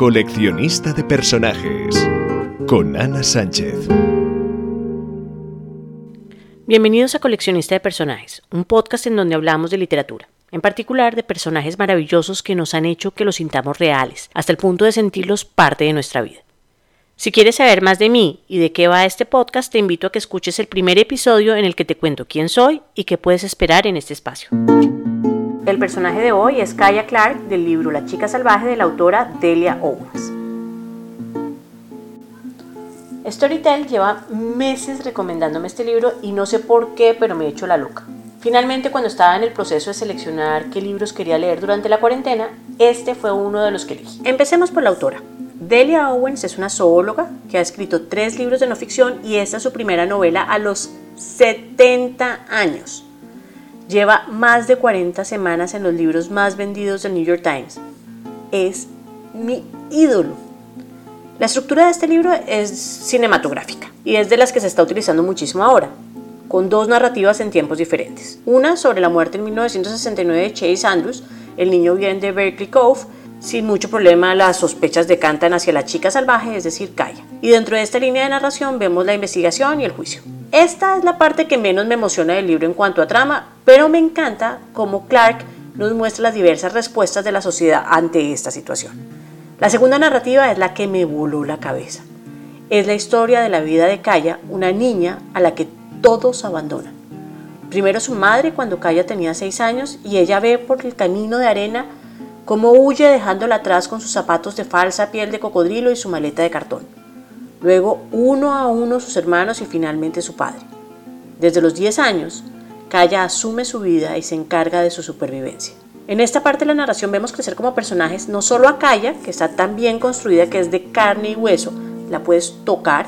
Coleccionista de personajes con Ana Sánchez. Bienvenidos a Coleccionista de Personajes, un podcast en donde hablamos de literatura, en particular de personajes maravillosos que nos han hecho que los sintamos reales, hasta el punto de sentirlos parte de nuestra vida. Si quieres saber más de mí y de qué va este podcast, te invito a que escuches el primer episodio en el que te cuento quién soy y qué puedes esperar en este espacio. El personaje de hoy es Kaya Clark del libro La chica salvaje de la autora Delia Owens. Storytel lleva meses recomendándome este libro y no sé por qué, pero me he hecho la loca. Finalmente, cuando estaba en el proceso de seleccionar qué libros quería leer durante la cuarentena, este fue uno de los que elegí. Empecemos por la autora. Delia Owens es una zoóloga que ha escrito tres libros de no ficción y esta es su primera novela a los 70 años. Lleva más de 40 semanas en los libros más vendidos del New York Times. Es mi ídolo. La estructura de este libro es cinematográfica y es de las que se está utilizando muchísimo ahora, con dos narrativas en tiempos diferentes. Una sobre la muerte en 1969 de Chase Andrews, el niño bien de Berkeley Cove, sin mucho problema las sospechas decantan hacia la chica salvaje, es decir, Kaya. Y dentro de esta línea de narración vemos la investigación y el juicio. Esta es la parte que menos me emociona del libro en cuanto a trama, pero me encanta cómo Clark nos muestra las diversas respuestas de la sociedad ante esta situación. La segunda narrativa es la que me voló la cabeza. Es la historia de la vida de Kaya, una niña a la que todos abandonan. Primero su madre cuando Kaya tenía seis años y ella ve por el camino de arena cómo huye dejándola atrás con sus zapatos de falsa piel de cocodrilo y su maleta de cartón luego uno a uno sus hermanos y finalmente su padre. Desde los 10 años, Kaya asume su vida y se encarga de su supervivencia. En esta parte de la narración vemos crecer como personajes no solo a Kaya, que está tan bien construida que es de carne y hueso, la puedes tocar,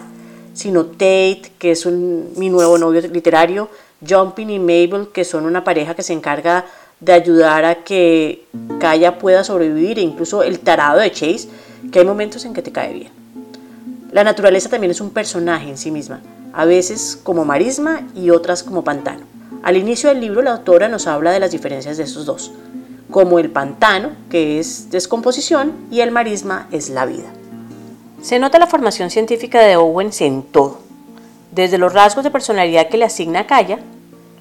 sino Tate, que es mi nuevo novio literario, Jumping y Mabel, que son una pareja que se encarga de ayudar a que Kaya pueda sobrevivir, e incluso el tarado de Chase, que hay momentos en que te cae bien. La naturaleza también es un personaje en sí misma, a veces como marisma y otras como pantano. Al inicio del libro la autora nos habla de las diferencias de esos dos, como el pantano, que es descomposición, y el marisma es la vida. Se nota la formación científica de Owens en todo, desde los rasgos de personalidad que le asigna a Kaya,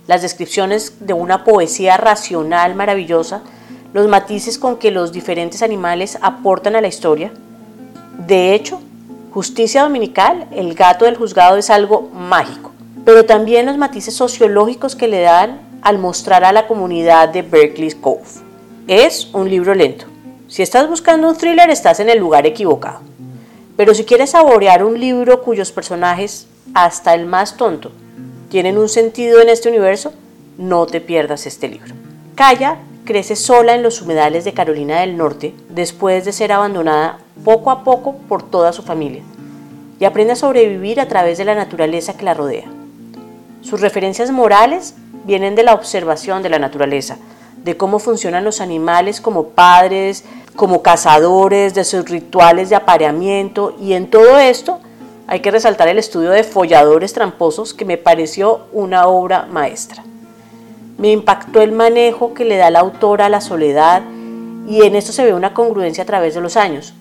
las descripciones de una poesía racional maravillosa, los matices con que los diferentes animales aportan a la historia. De hecho, Justicia dominical, el gato del juzgado es algo mágico, pero también los matices sociológicos que le dan al mostrar a la comunidad de Berkeley Cove. Es un libro lento. Si estás buscando un thriller, estás en el lugar equivocado. Pero si quieres saborear un libro cuyos personajes, hasta el más tonto, tienen un sentido en este universo, no te pierdas este libro. Kaya crece sola en los humedales de Carolina del Norte después de ser abandonada poco a poco por toda su familia y aprende a sobrevivir a través de la naturaleza que la rodea. Sus referencias morales vienen de la observación de la naturaleza, de cómo funcionan los animales como padres, como cazadores, de sus rituales de apareamiento y en todo esto hay que resaltar el estudio de Folladores Tramposos que me pareció una obra maestra. Me impactó el manejo que le da la autora a la soledad y en esto se ve una congruencia a través de los años.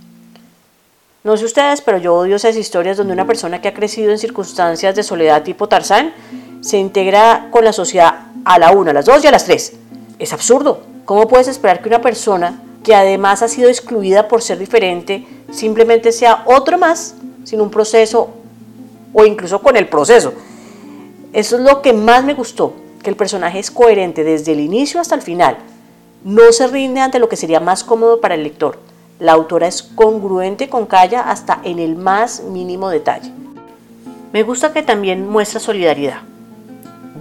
No sé ustedes, pero yo odio esas historias donde una persona que ha crecido en circunstancias de soledad tipo Tarzán se integra con la sociedad a la una, a las dos y a las tres. Es absurdo. ¿Cómo puedes esperar que una persona que además ha sido excluida por ser diferente simplemente sea otro más sin un proceso o incluso con el proceso? Eso es lo que más me gustó, que el personaje es coherente desde el inicio hasta el final. No se rinde ante lo que sería más cómodo para el lector la autora es congruente con Kaya hasta en el más mínimo detalle. Me gusta que también muestra solidaridad.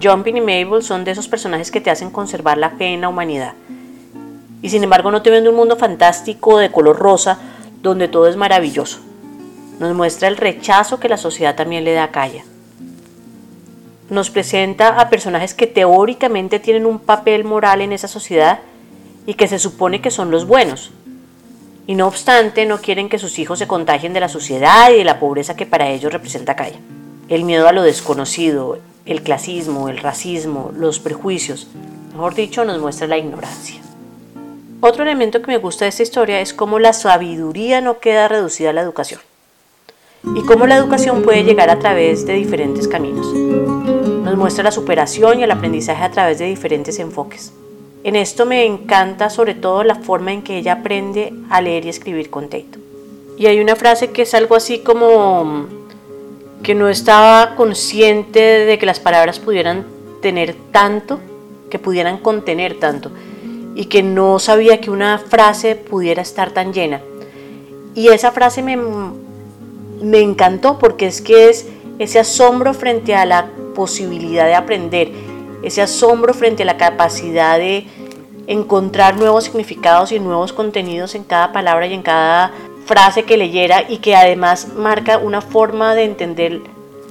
Jumping y Mabel son de esos personajes que te hacen conservar la fe en la humanidad. Y sin embargo no te vende un mundo fantástico de color rosa donde todo es maravilloso. Nos muestra el rechazo que la sociedad también le da a Kaya. Nos presenta a personajes que teóricamente tienen un papel moral en esa sociedad y que se supone que son los buenos, y no obstante no quieren que sus hijos se contagien de la suciedad y de la pobreza que para ellos representa Kaya. El miedo a lo desconocido, el clasismo, el racismo, los prejuicios, mejor dicho, nos muestra la ignorancia. Otro elemento que me gusta de esta historia es cómo la sabiduría no queda reducida a la educación y cómo la educación puede llegar a través de diferentes caminos. Nos muestra la superación y el aprendizaje a través de diferentes enfoques. En esto me encanta sobre todo la forma en que ella aprende a leer y escribir con. Y hay una frase que es algo así como que no estaba consciente de que las palabras pudieran tener tanto, que pudieran contener tanto y que no sabía que una frase pudiera estar tan llena. Y esa frase me, me encantó porque es que es ese asombro frente a la posibilidad de aprender, ese asombro frente a la capacidad de encontrar nuevos significados y nuevos contenidos en cada palabra y en cada frase que leyera y que además marca una forma de entender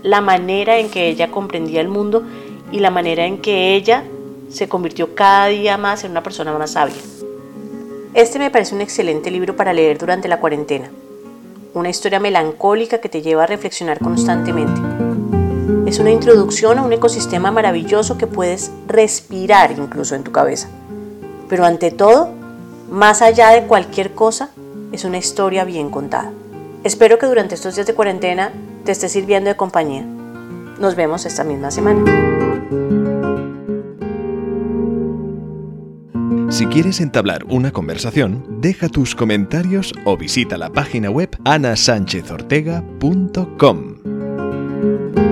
la manera en que ella comprendía el mundo y la manera en que ella se convirtió cada día más en una persona más sabia. Este me parece un excelente libro para leer durante la cuarentena. Una historia melancólica que te lleva a reflexionar constantemente. Es una introducción a un ecosistema maravilloso que puedes respirar incluso en tu cabeza. Pero ante todo, más allá de cualquier cosa, es una historia bien contada. Espero que durante estos días de cuarentena te esté sirviendo de compañía. Nos vemos esta misma semana. Si quieres entablar una conversación, deja tus comentarios o visita la página web anasanchezortega.com.